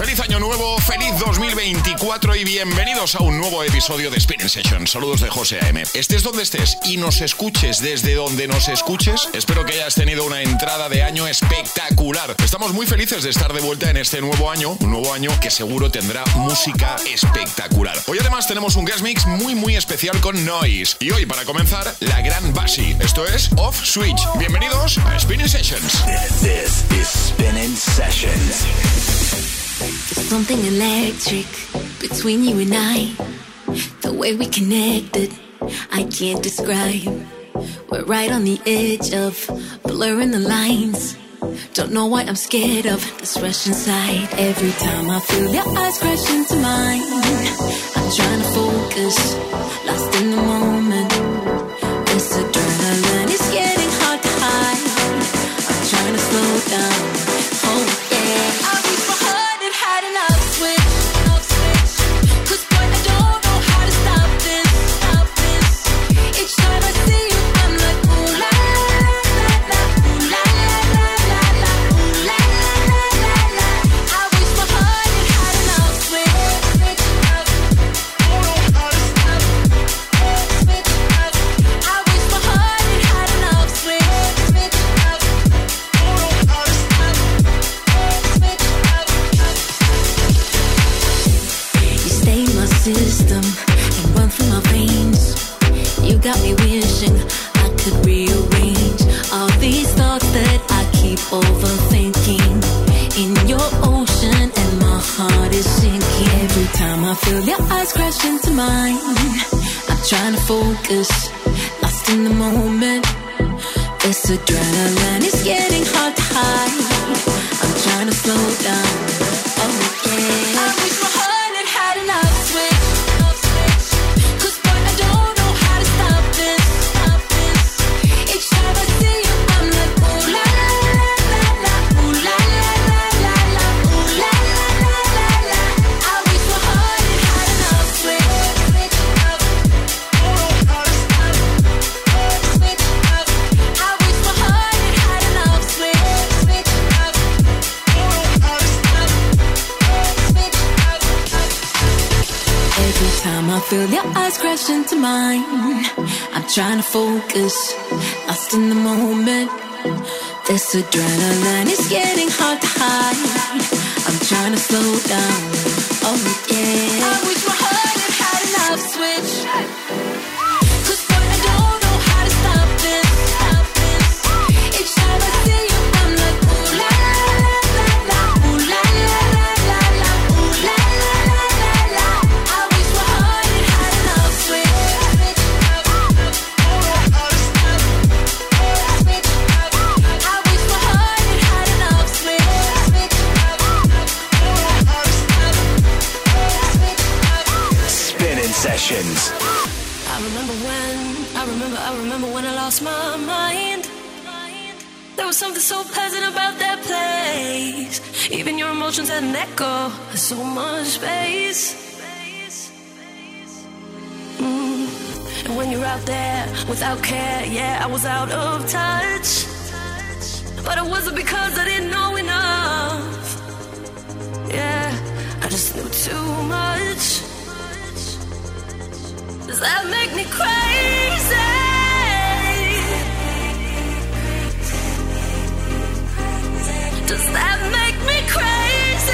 Feliz año nuevo, feliz 2024 y bienvenidos a un nuevo episodio de Spinning Session. Saludos de José AM. Estés donde estés y nos escuches desde donde nos escuches, espero que hayas tenido una entrada de año espectacular. Estamos muy felices de estar de vuelta en este nuevo año, un nuevo año que seguro tendrá música espectacular. Hoy además tenemos un guest mix muy muy especial con Noise. Y hoy para comenzar, la gran Basi. Esto es Off Switch. Bienvenidos a Spinning Sessions. This is Spinning Sessions. There's something electric between you and I. The way we connected, I can't describe. We're right on the edge of blurring the lines. Don't know why I'm scared of this rush inside. Every time I feel your eyes crash into mine, I'm trying to focus, lost in the moment. This adrenaline is getting hard to hide. I'm trying to slow down. System and run through my veins. You got me wishing I could rearrange all these thoughts that I keep overthinking. In your ocean, and my heart is sinking. Every time I feel your eyes crash into mine, I'm trying to focus, lost in the moment. This adrenaline is getting hard to hide. I'm trying to slow down. Oh yeah. Feel your eyes crash into mine, I'm trying to focus, lost in the moment. This adrenaline is getting hard to hide. I'm trying to slow down. Oh yeah. I wish my heart had had enough switch. Was something so pleasant about that place. Even your emotions had an echo, so much space. Mm. And when you're out there without care, yeah, I was out of touch. But it wasn't because I didn't know enough. Yeah, I just knew too much. Does that make me crazy? Does that make me crazy?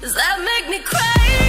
Does that make me crazy?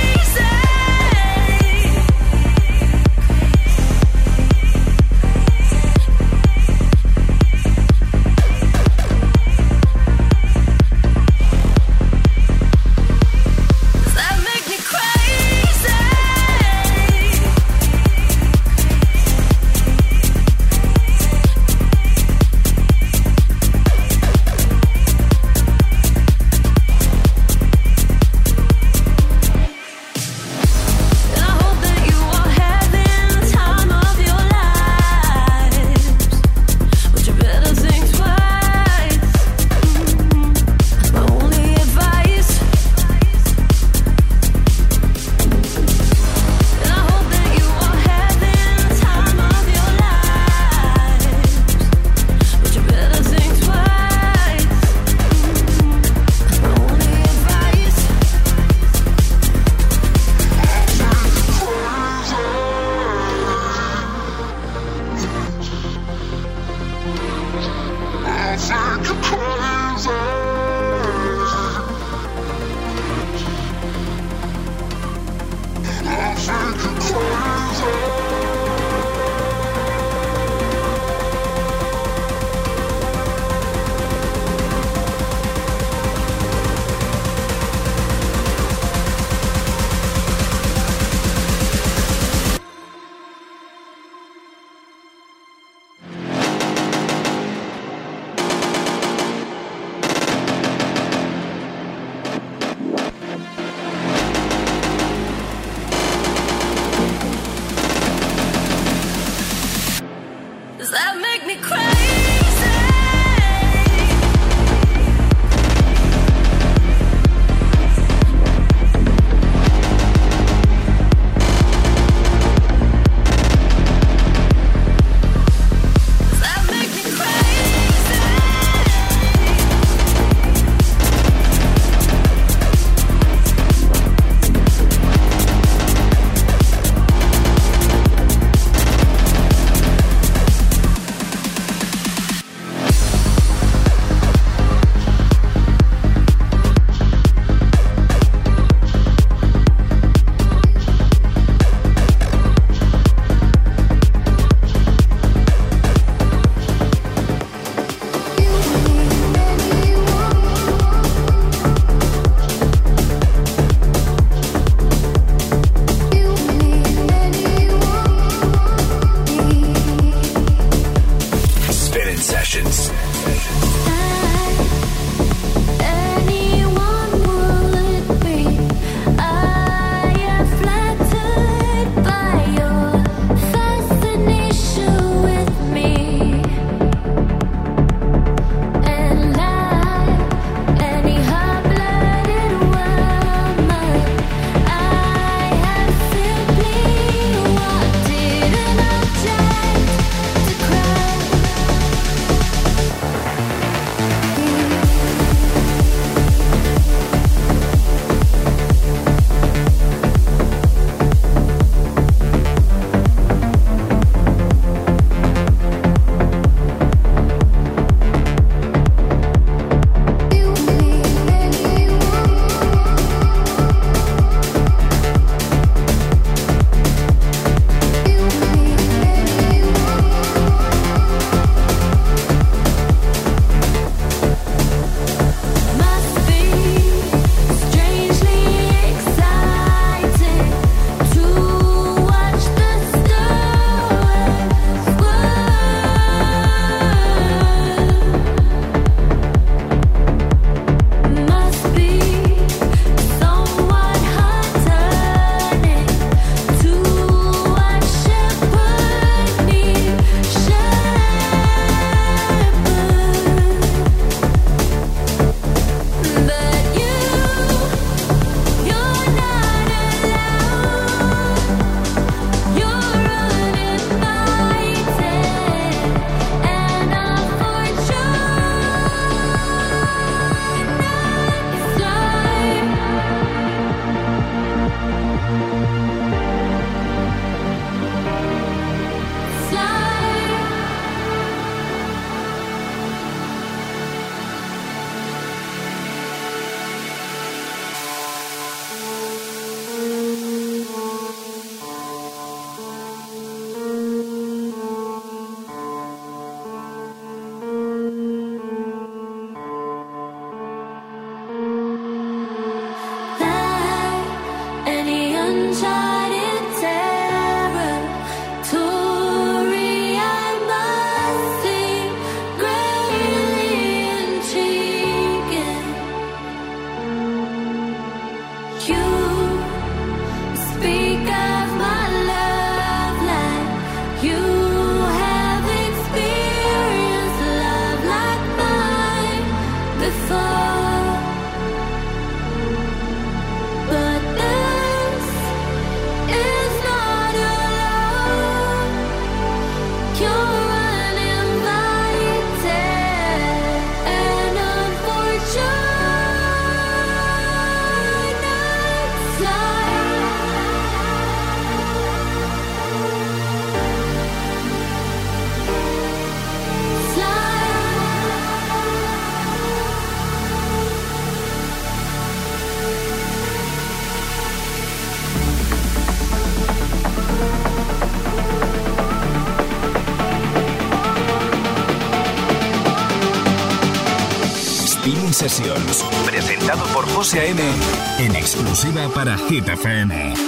En exclusiva para Hit FM.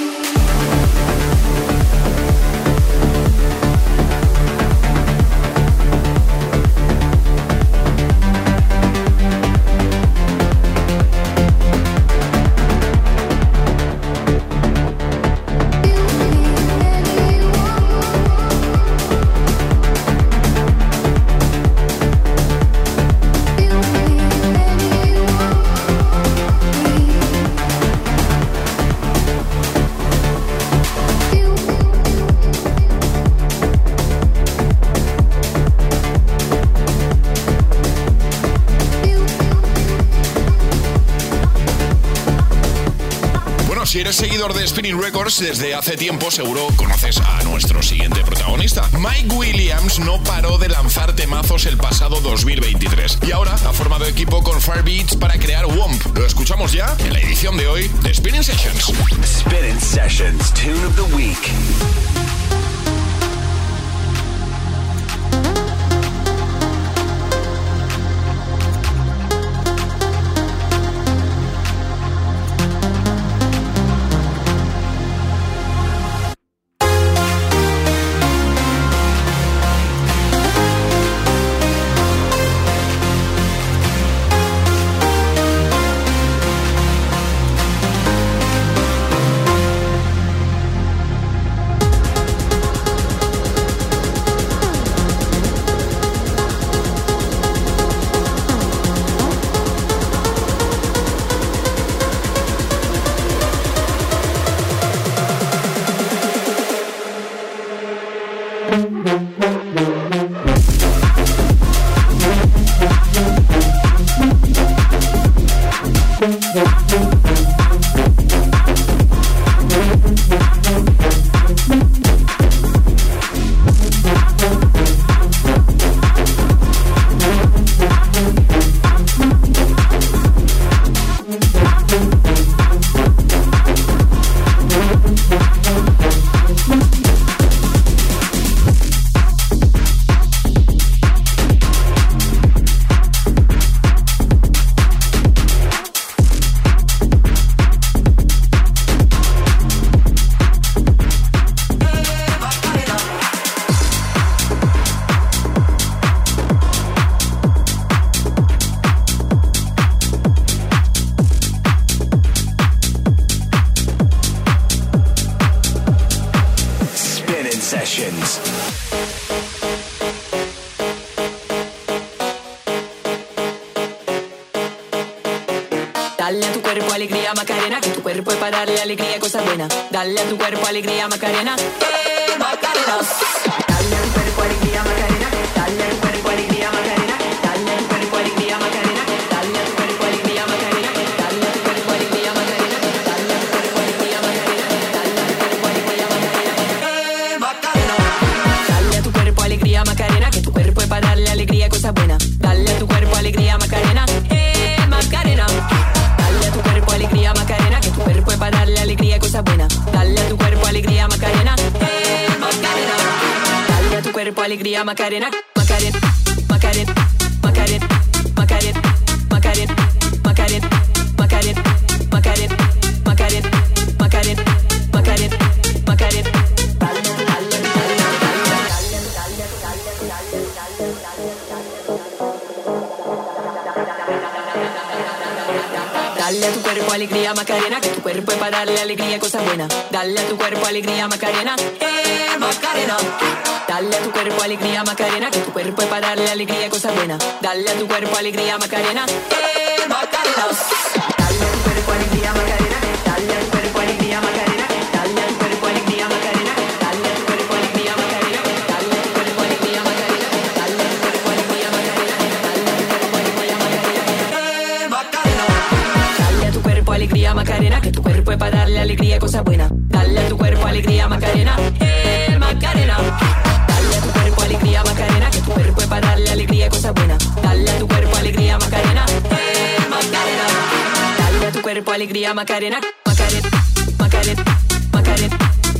Desde hace tiempo, seguro conoces a nuestro siguiente protagonista. Mike Williams no paró de lanzar temazos el pasado 2023 y ahora ha formado equipo con Firebeats para crear WOMP. Lo escuchamos ya en la edición de hoy de Spinning Sessions. Spinning Sessions, Tune of the Week. Macarena. Macarena, Macarena, Macarena, Macarena, Macarena, Macarena, Macarena, Macarena, Macarena, Macarena, Macarena, Macarena. Dale a tu cuerpo alegría, Macarena, que tu cuerpo es para darle alegría, cosas buenas. Dale a tu cuerpo alegría, Macarena, eh. Dale a tu cuerpo alegría, Macarena, que tu cuerpo es darle alegría, cosas buenas. Dale a tu cuerpo alegría, Macarena, eh. Dale a tu cuerpo alegría, Macarena, dale a tu cuerpo alegría, Macarena, Macarena, eh, que tu cuerpo es darle alegría, cosas buenas. Alegría, Macarena. Eh, Macarena. Dale a tu cuerpo alegría, Macarena. Que tu cuerpo es para darle alegría, cosas buenas. Dale a tu cuerpo alegría, Macarena. Eh, Macarena. Dale a tu cuerpo alegría. Macarena, Macarena, Macarena, Macarena,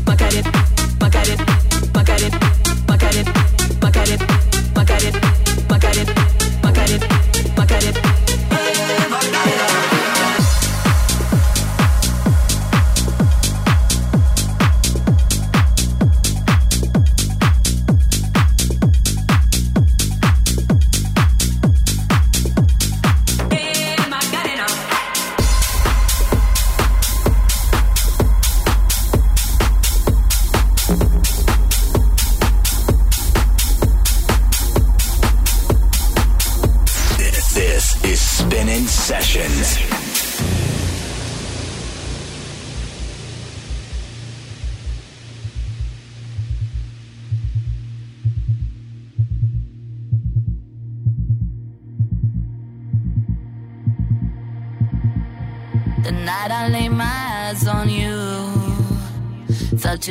Macarena, Macarena, Macarena, Macarena, Macarena, Macarena, Macarena, Macarena.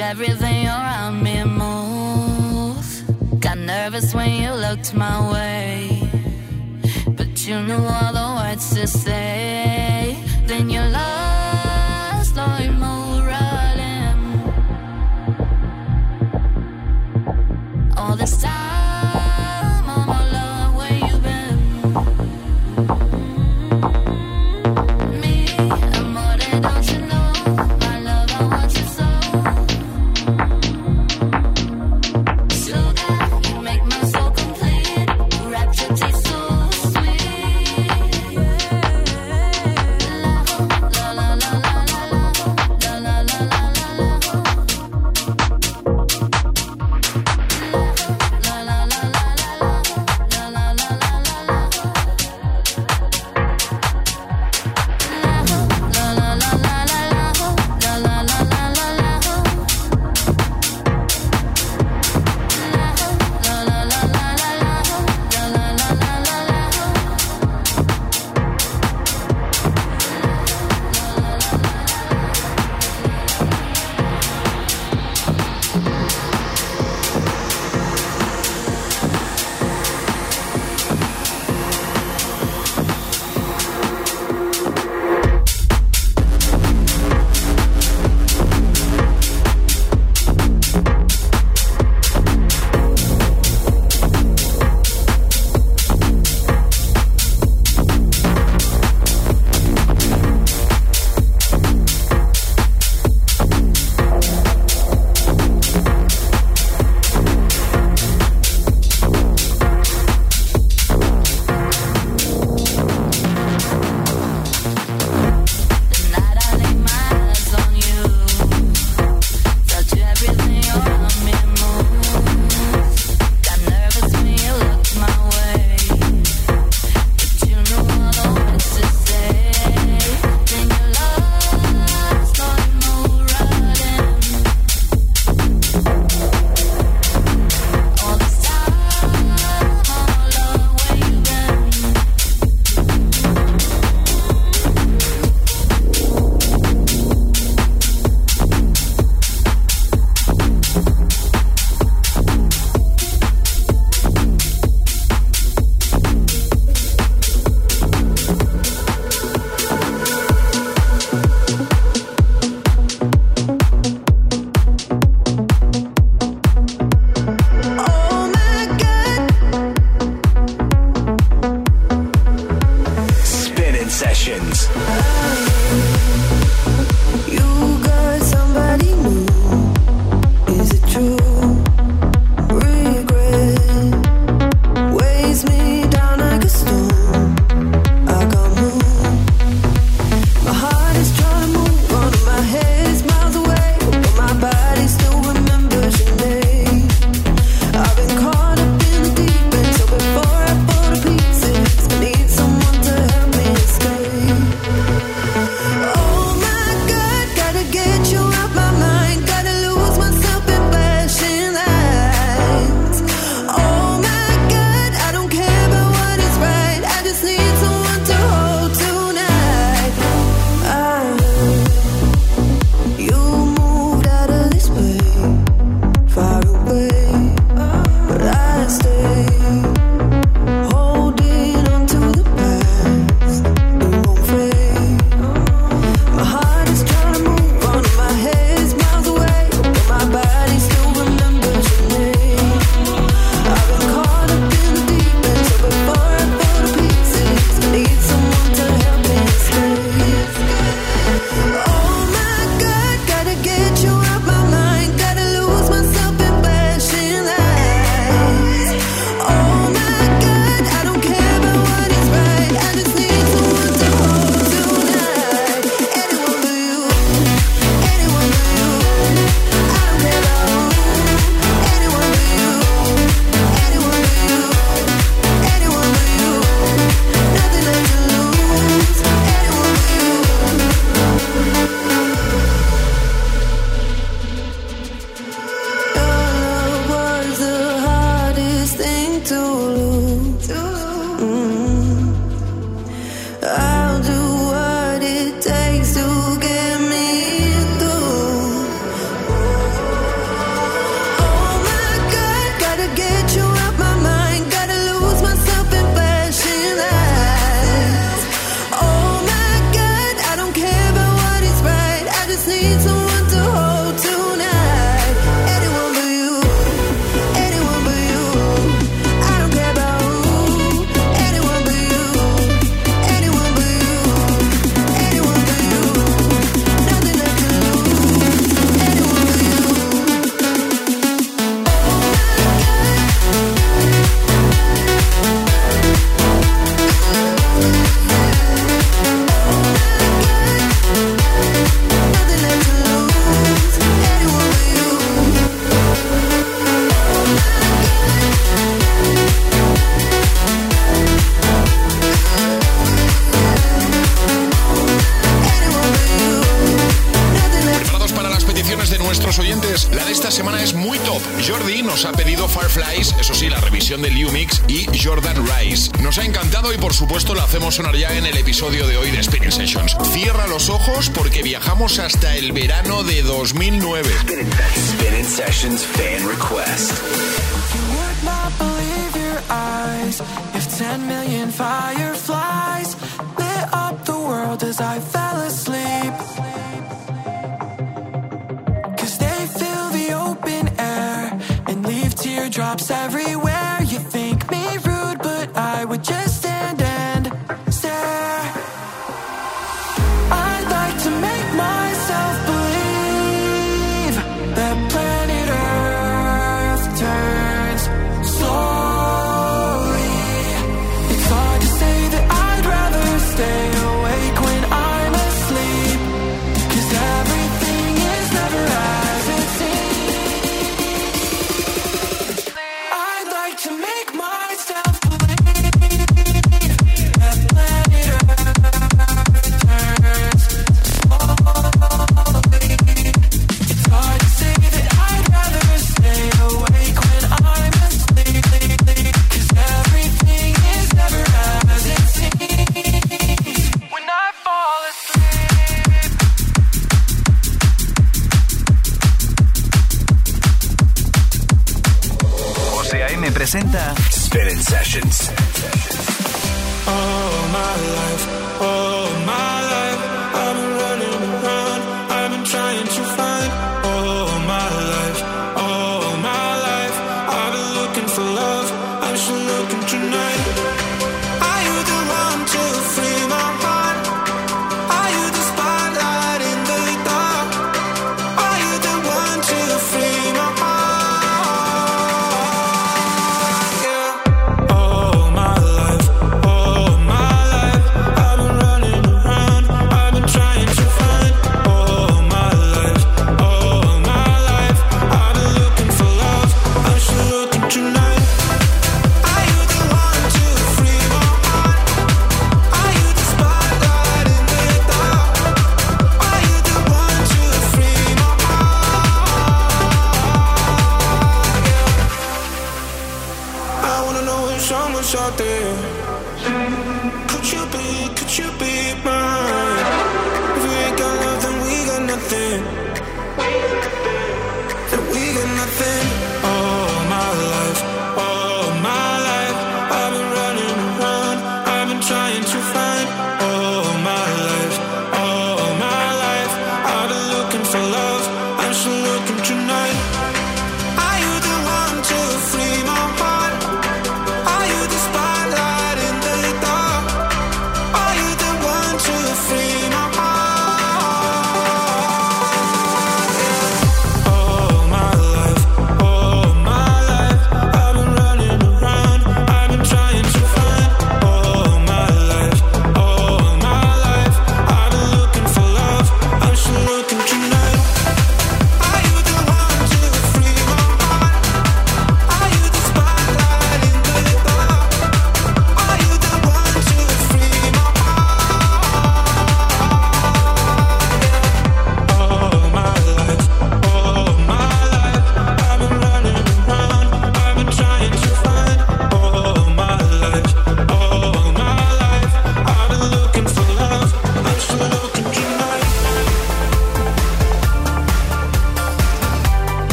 everything around me move. Got nervous when you looked my way, but you knew all the words to say. supuesto, la hacemos sonar ya en el episodio de hoy de Spinning Sessions. Cierra los ojos porque viajamos hasta el verano de 2009. Spinning Sessions Fan Request. If 10 million fireflies lit up the world as I fell asleep. Cause they fill the open air and leave teardrops everywhere. You think me rude, but I would just Sessions. All my life. All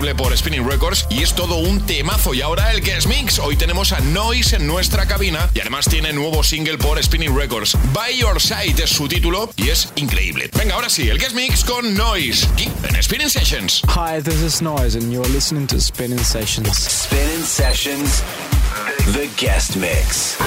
por Spinning Records y es todo un temazo. Y ahora el guest mix. Hoy tenemos a Noise en nuestra cabina y además tiene nuevo single por Spinning Records. By Your Side es su título y es increíble. Venga, ahora sí, el guest mix con Noise aquí en Spinning Sessions. Hi, this is Noise and you are listening to Spinning Sessions. Spinning Sessions, the guest mix.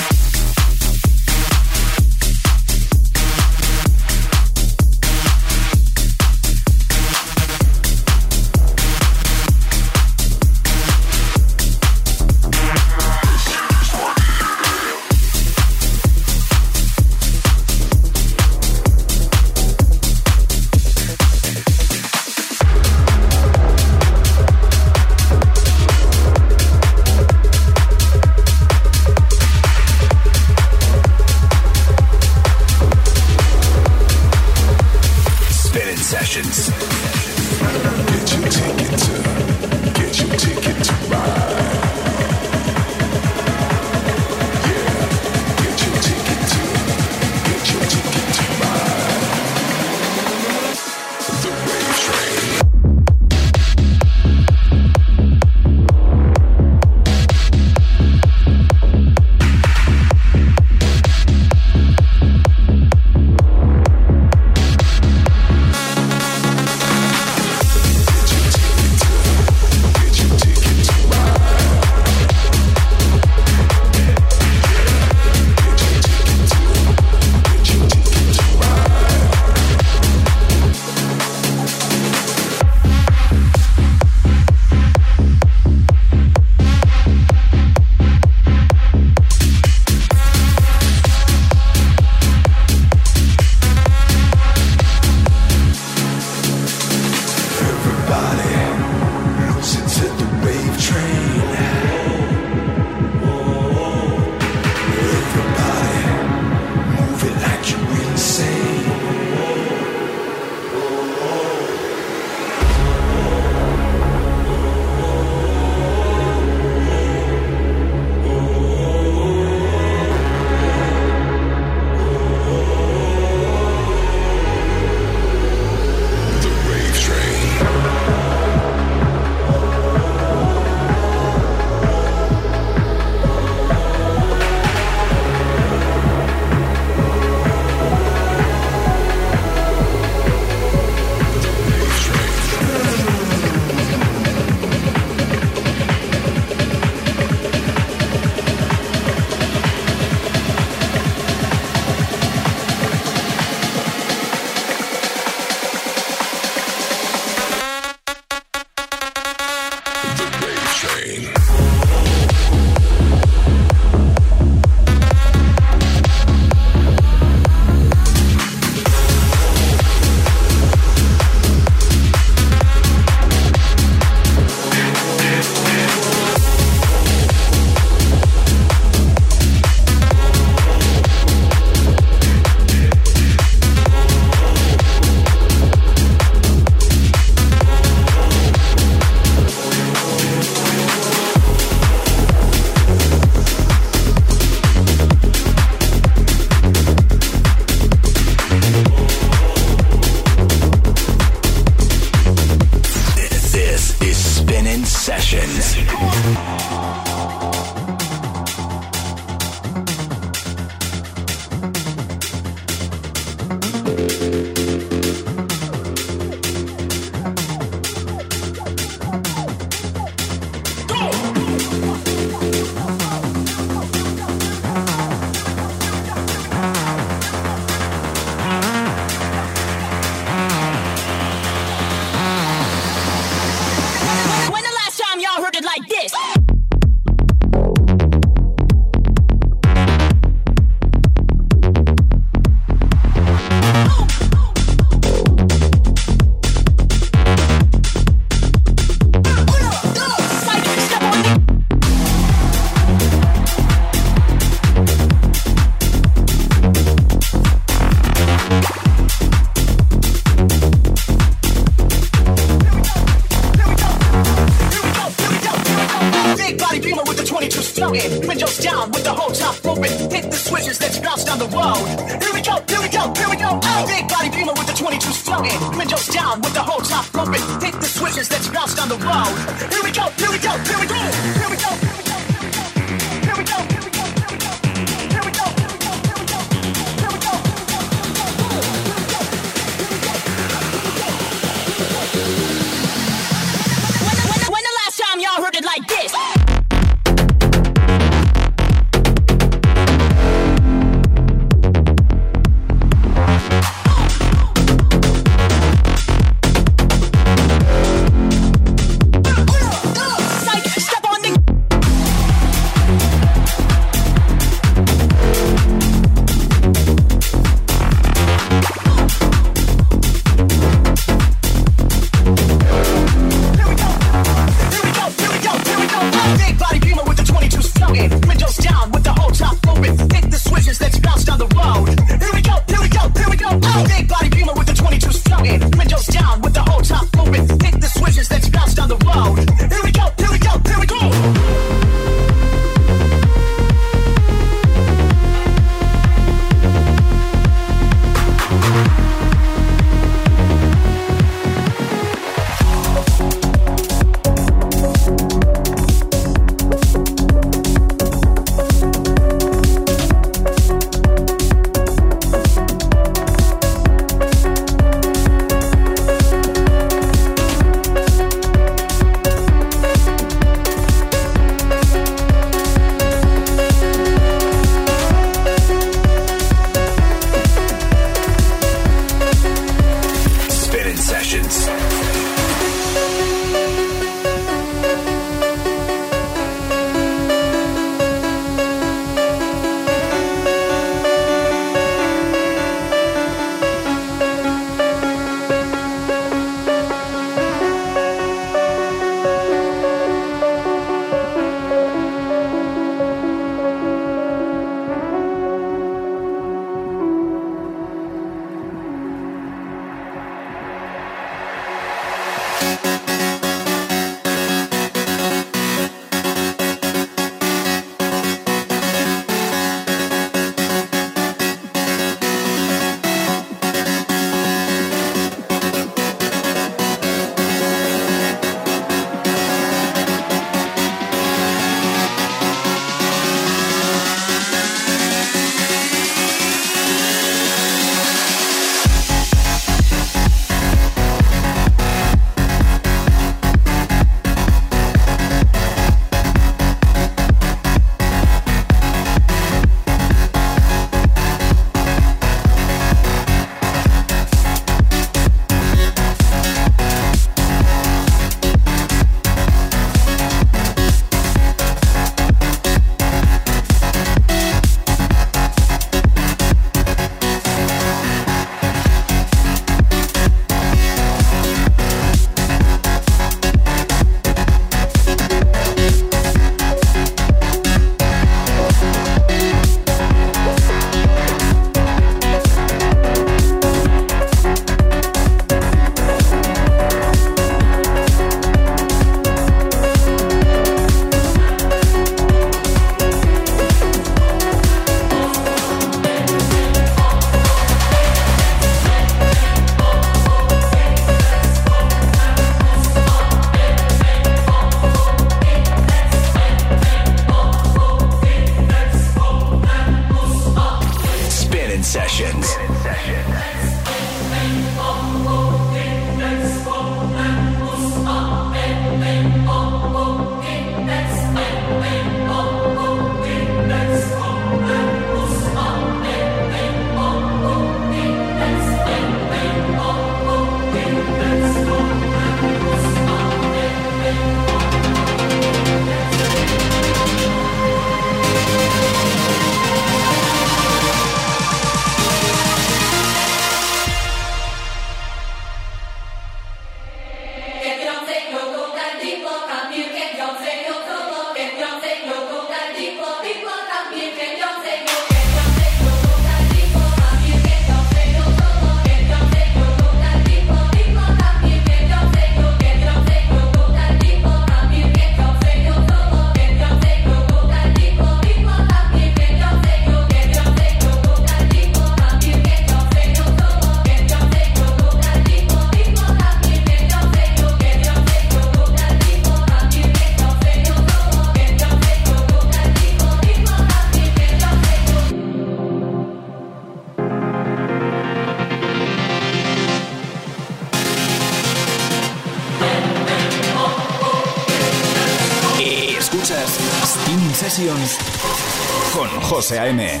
José A.M.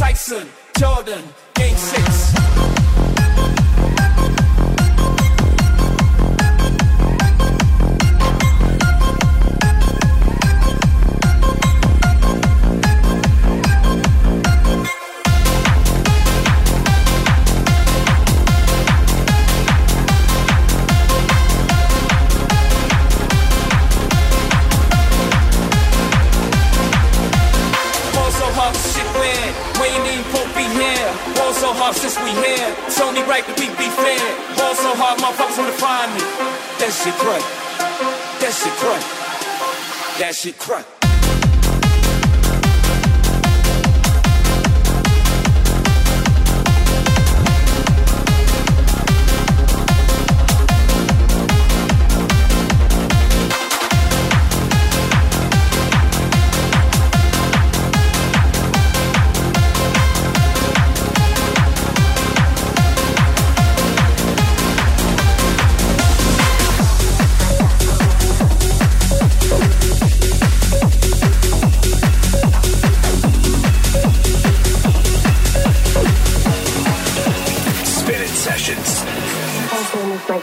Tyson, Jordan, Game 6. time since we here. It's only right that we be fair. Ball so hard, motherfuckers wanna find me. That shit crack. That shit crack. That shit crack.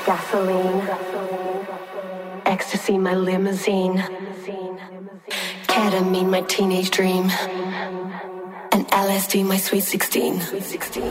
gasoline, ecstasy, my limousine, ketamine, my teenage dream, and LSD, my sweet 16. Sweet 16.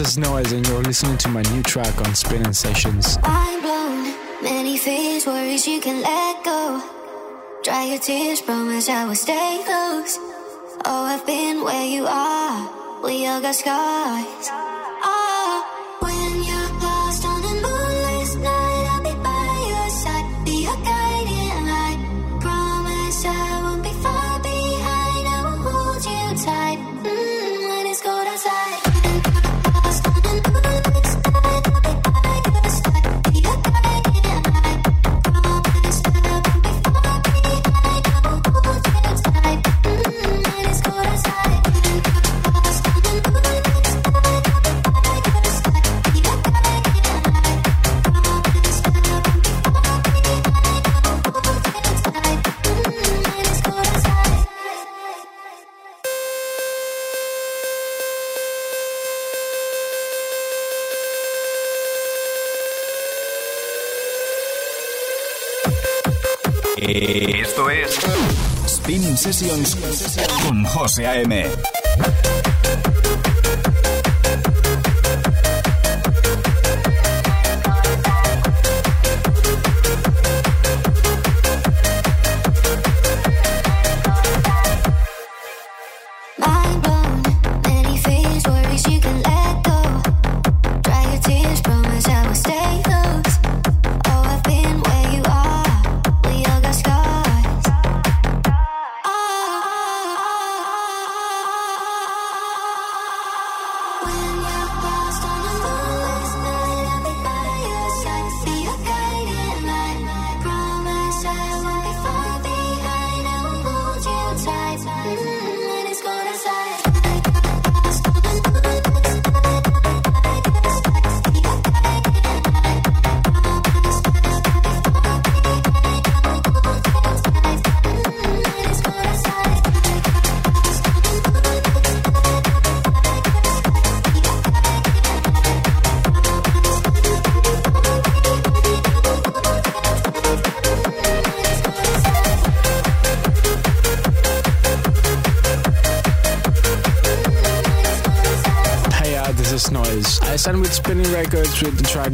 is Noise, and you're listening to my new track on Spinnin' Sessions. I'm blown, many fears, worries you can let go. Dry your tears, promise I will stay close. Oh, I've been where you are, we all got scars. Esto es Spinning Sessions con José A.M.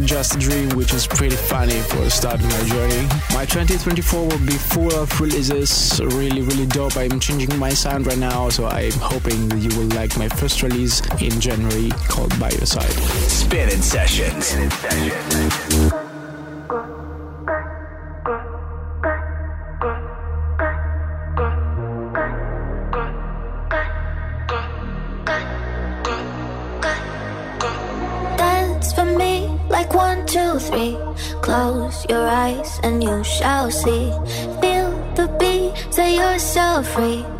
Just Just Dream, which is pretty funny for starting my journey. My 2024 will be full of releases, really, really dope. I'm changing my sound right now, so I'm hoping that you will like my first release in January called By Your Side. Spinnin' Sessions. Spinnin' Sessions. Feel the beat, say you're so free.